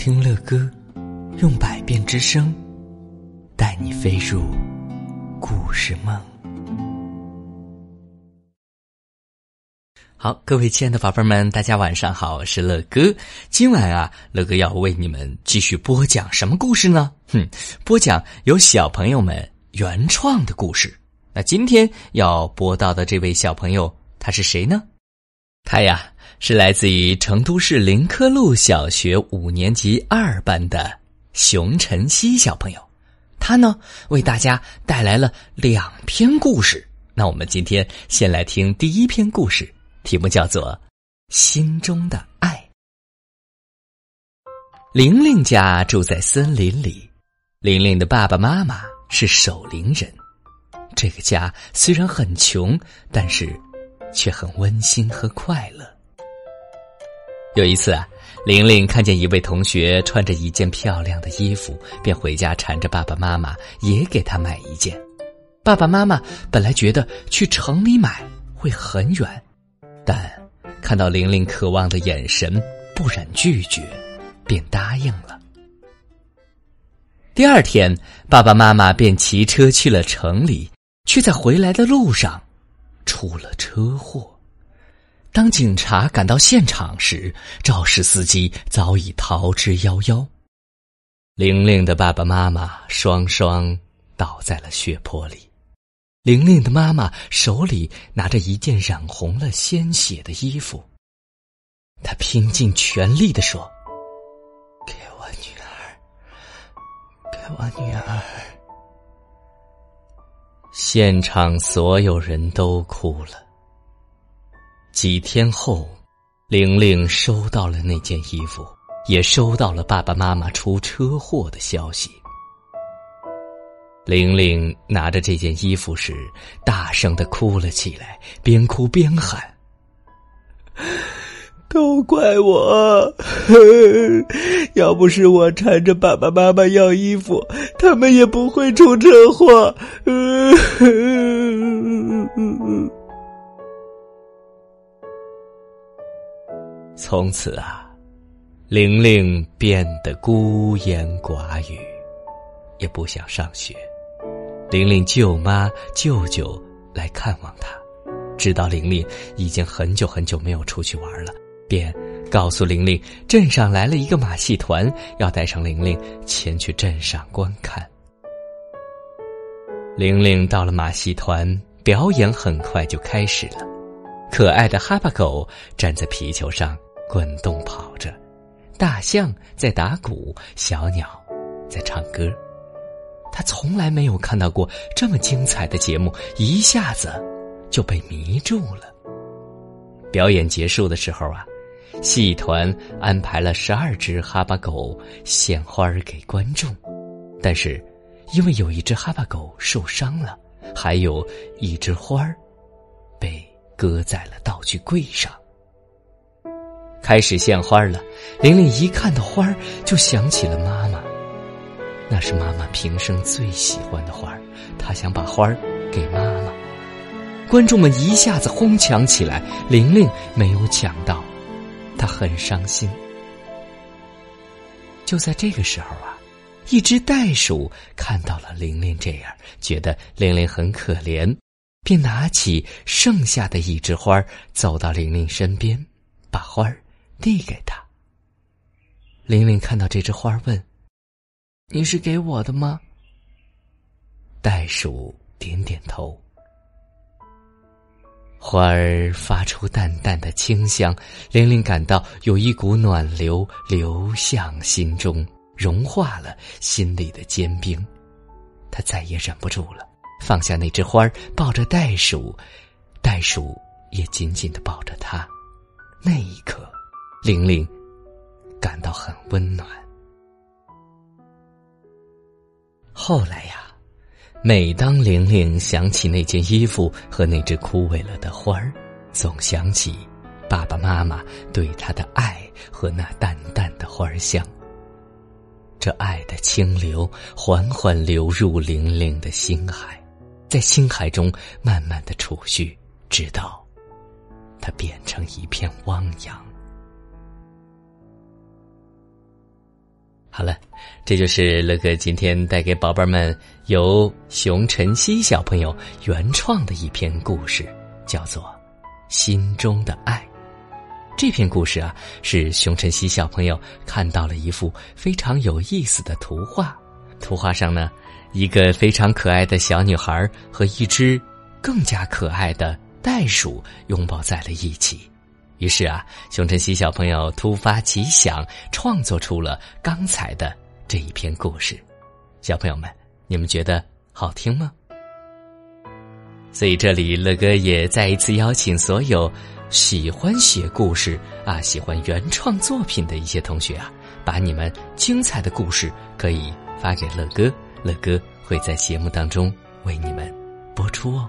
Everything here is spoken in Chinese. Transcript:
听乐歌，用百变之声，带你飞入故事梦。好，各位亲爱的宝贝们，大家晚上好，我是乐哥。今晚啊，乐哥要为你们继续播讲什么故事呢？哼，播讲由小朋友们原创的故事。那今天要播到的这位小朋友，他是谁呢？他呀，是来自于成都市林科路小学五年级二班的熊晨曦小朋友。他呢，为大家带来了两篇故事。那我们今天先来听第一篇故事，题目叫做《心中的爱》。玲玲家住在森林里，玲玲的爸爸妈妈是守林人。这个家虽然很穷，但是。却很温馨和快乐。有一次啊，玲玲看见一位同学穿着一件漂亮的衣服，便回家缠着爸爸妈妈也给他买一件。爸爸妈妈本来觉得去城里买会很远，但看到玲玲渴望的眼神，不忍拒绝，便答应了。第二天，爸爸妈妈便骑车去了城里，却在回来的路上。出了车祸。当警察赶到现场时，肇事司机早已逃之夭夭。玲玲的爸爸妈妈双双倒在了血泊里。玲玲的妈妈手里拿着一件染红了鲜血的衣服，她拼尽全力的说：“给我女儿，给我女儿。”现场所有人都哭了。几天后，玲玲收到了那件衣服，也收到了爸爸妈妈出车祸的消息。玲玲拿着这件衣服时，大声的哭了起来，边哭边喊。都怪我！要不是我缠着爸爸妈妈要衣服，他们也不会出车祸。从此啊，玲玲变得孤言寡语，也不想上学。玲玲舅妈、舅舅来看望她，知道玲玲已经很久很久没有出去玩了。便告诉玲玲，镇上来了一个马戏团，要带上玲玲前去镇上观看。玲玲到了马戏团，表演很快就开始了。可爱的哈巴狗站在皮球上滚动跑着，大象在打鼓，小鸟在唱歌。他从来没有看到过这么精彩的节目，一下子就被迷住了。表演结束的时候啊。戏团安排了十二只哈巴狗献花给观众，但是因为有一只哈巴狗受伤了，还有一只花儿被搁在了道具柜上。开始献花了，玲玲一看到花儿就想起了妈妈，那是妈妈平生最喜欢的花儿，她想把花儿给妈妈。观众们一下子哄抢起来，玲玲没有抢到。他很伤心。就在这个时候啊，一只袋鼠看到了玲玲这样，觉得玲玲很可怜，便拿起剩下的一枝花，走到玲玲身边，把花儿递给她。玲玲看到这枝花，问：“你是给我的吗？”袋鼠点点头。花儿发出淡淡的清香，玲玲感到有一股暖流流向心中，融化了心里的坚冰。她再也忍不住了，放下那枝花抱着袋鼠，袋鼠也紧紧的抱着她。那一刻，玲玲感到很温暖。后来呀。每当玲玲想起那件衣服和那只枯萎了的花儿，总想起爸爸妈妈对她的爱和那淡淡的花香。这爱的清流缓缓流入玲玲的心海，在心海中慢慢的储蓄，直到它变成一片汪洋。好了，这就是乐哥今天带给宝贝们由熊晨曦小朋友原创的一篇故事，叫做《心中的爱》。这篇故事啊，是熊晨曦小朋友看到了一幅非常有意思的图画，图画上呢，一个非常可爱的小女孩和一只更加可爱的袋鼠拥抱在了一起。于是啊，熊晨曦小朋友突发奇想，创作出了刚才的这一篇故事。小朋友们，你们觉得好听吗？所以这里乐哥也再一次邀请所有喜欢写故事啊、喜欢原创作品的一些同学啊，把你们精彩的故事可以发给乐哥，乐哥会在节目当中为你们播出哦。